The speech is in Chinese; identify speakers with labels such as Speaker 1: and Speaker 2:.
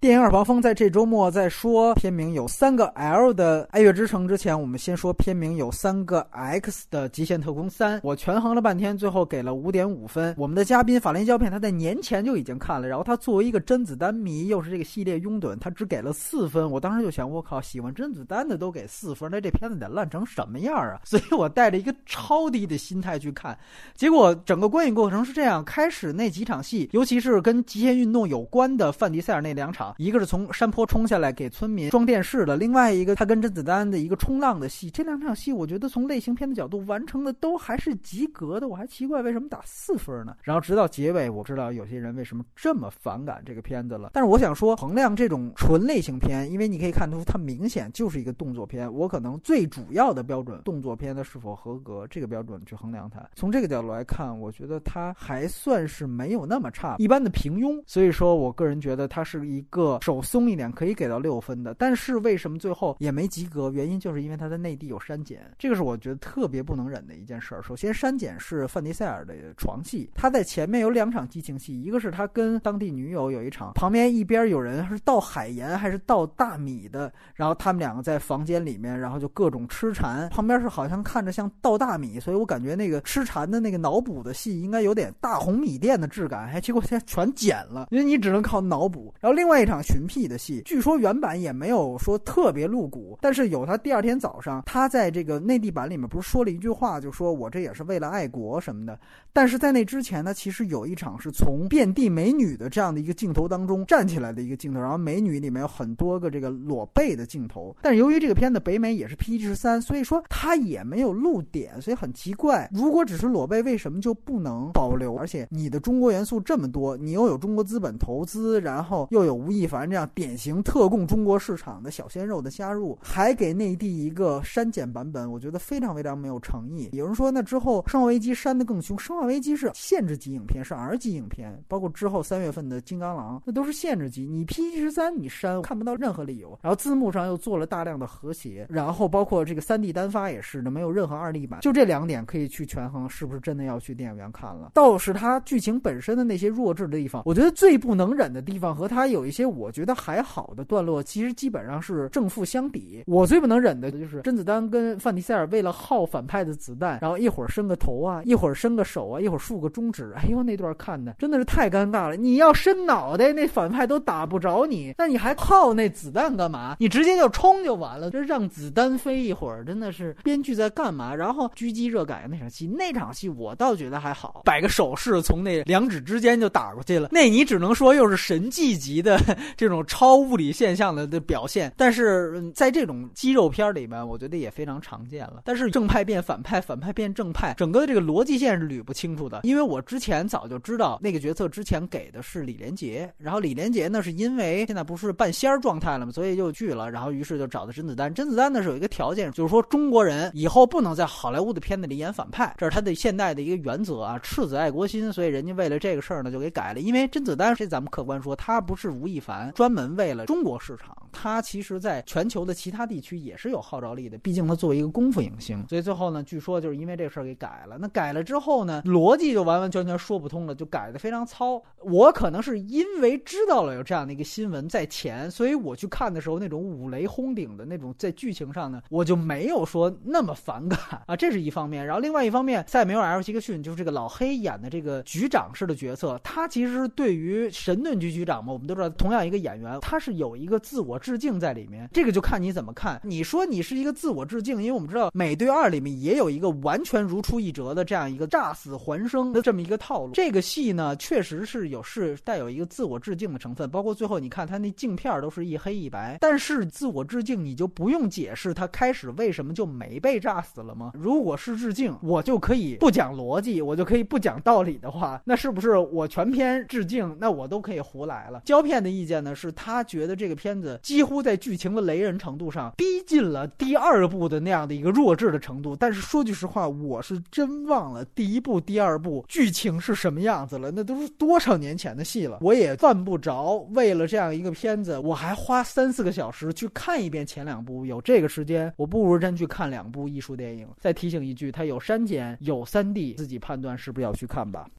Speaker 1: 电影耳旁风在这周末在说片名有三个 L 的《爱乐之城》之前，我们先说片名有三个 X 的《极限特工三》。我权衡了半天，最后给了五点五分。我们的嘉宾法兰胶片他在年前就已经看了，然后他作为一个甄子丹迷，又是这个系列拥趸，他只给了四分。我当时就想，我靠，喜欢甄子丹的都给四分，那这片子得烂成什么样啊？所以我带着一个超低的心态去看，结果整个观影过程是这样：开始那几场戏，尤其是跟极限运动有关的范迪塞尔那两场。一个是从山坡冲下来给村民装电视的，另外一个他跟甄子丹的一个冲浪的戏，这两场戏我觉得从类型片的角度完成的都还是及格的，我还奇怪为什么打四分呢？然后直到结尾，我知道有些人为什么这么反感这个片子了。但是我想说，衡量这种纯类型片，因为你可以看出它明显就是一个动作片，我可能最主要的标准，动作片的是否合格这个标准去衡量它。从这个角度来看，我觉得它还算是没有那么差，一般的平庸。所以说我个人觉得它是一个。个手松一点可以给到六分的，但是为什么最后也没及格？原因就是因为他在内地有删减，这个是我觉得特别不能忍的一件事儿。首先，删减是范迪塞尔的床戏，他在前面有两场激情戏，一个是他跟当地女友有一场，旁边一边有人是倒海盐还是倒大米的，然后他们两个在房间里面，然后就各种痴缠，旁边是好像看着像倒大米，所以我感觉那个痴缠的那个脑补的戏应该有点大红米店的质感，哎，结果现在全剪了，因为你只能靠脑补。然后另外一场寻癖的戏，据说原版也没有说特别露骨，但是有他第二天早上，他在这个内地版里面不是说了一句话，就说我这也是为了爱国什么的。但是在那之前呢，其实有一场是从遍地美女的这样的一个镜头当中站起来的一个镜头，然后美女里面有很多个这个裸背的镜头。但是由于这个片子北美也是 PG 十三，所以说它也没有露点，所以很奇怪。如果只是裸背，为什么就不能保留？而且你的中国元素这么多，你又有中国资本投资，然后又有吴亦凡这样。典型特供中国市场的小鲜肉的加入，还给内地一个删减版本，我觉得非常非常没有诚意。有人说，那之后《生化危机》删的更凶，《生化危机》是限制级影片，是 R 级影片，包括之后三月份的《金刚狼》，那都是限制级。你 PG 十三你删，看不到任何理由。然后字幕上又做了大量的和谐，然后包括这个三 D 单发也是的，没有任何二 D 版。就这两点可以去权衡，是不是真的要去电影院看了？倒是它剧情本身的那些弱智的地方，我觉得最不能忍的地方和它有一些，我觉得。还好的段落，其实基本上是正负相抵。我最不能忍的就是甄子丹跟范迪塞尔为了耗反派的子弹，然后一会儿伸个头啊，一会儿伸个手啊，一会儿竖个中指。哎呦，那段看的真的是太尴尬了。你要伸脑袋，那反派都打不着你，那你还耗那子弹干嘛？你直接就冲就完了。这让子弹飞一会儿，真的是编剧在干嘛？然后狙击热改那场戏，那场戏我倒觉得还好，摆个手势从那两指之间就打过去了。那你只能说又是神迹级的 这种。超物理现象的的表现，但是在这种肌肉片里面，我觉得也非常常见了。但是正派变反派，反派变正派，整个的这个逻辑线是捋不清楚的。因为我之前早就知道那个角色之前给的是李连杰，然后李连杰呢是因为现在不是半仙儿状态了嘛，所以就拒了，然后于是就找的甄子丹。甄子丹呢是有一个条件，就是说中国人以后不能在好莱坞的片子里演反派，这是他的现代的一个原则啊，赤子爱国心。所以人家为了这个事儿呢就给改了。因为甄子丹，这咱们客观说，他不是吴亦凡，专门为了中国市场，他其实在全球的其他地区也是有号召力的。毕竟他作为一个功夫影星，所以最后呢，据说就是因为这事儿给改了。那改了之后呢，逻辑就完完全全说不通了，就改的非常糙。我可能是因为知道了有这样的一个新闻在前，所以我去看的时候，那种五雷轰顶的那种在剧情上呢，我就没有说那么反感啊。这是一方面。然后另外一方面，塞缪尔 ·L· 杰克逊就是这个老黑演的这个局长式的角色，他其实对于神盾局局长嘛，我们都知道，同样一个演员，他是。有一个自我致敬在里面，这个就看你怎么看。你说你是一个自我致敬，因为我们知道《美队二》里面也有一个完全如出一辙的这样一个炸死还生的这么一个套路。这个戏呢，确实是有是带有一个自我致敬的成分，包括最后你看他那镜片都是一黑一白。但是自我致敬，你就不用解释他开始为什么就没被炸死了吗？如果是致敬，我就可以不讲逻辑，我就可以不讲道理的话，那是不是我全篇致敬，那我都可以胡来了？胶片的意见呢，是他觉得。这个片子几乎在剧情的雷人程度上逼近了第二部的那样的一个弱智的程度，但是说句实话，我是真忘了第一部、第二部剧情是什么样子了，那都是多少年前的戏了，我也犯不着为了这样一个片子，我还花三四个小时去看一遍前两部。有这个时间，我不如真去看两部艺术电影。再提醒一句，它有删减，有三 D，自己判断是不是要去看吧。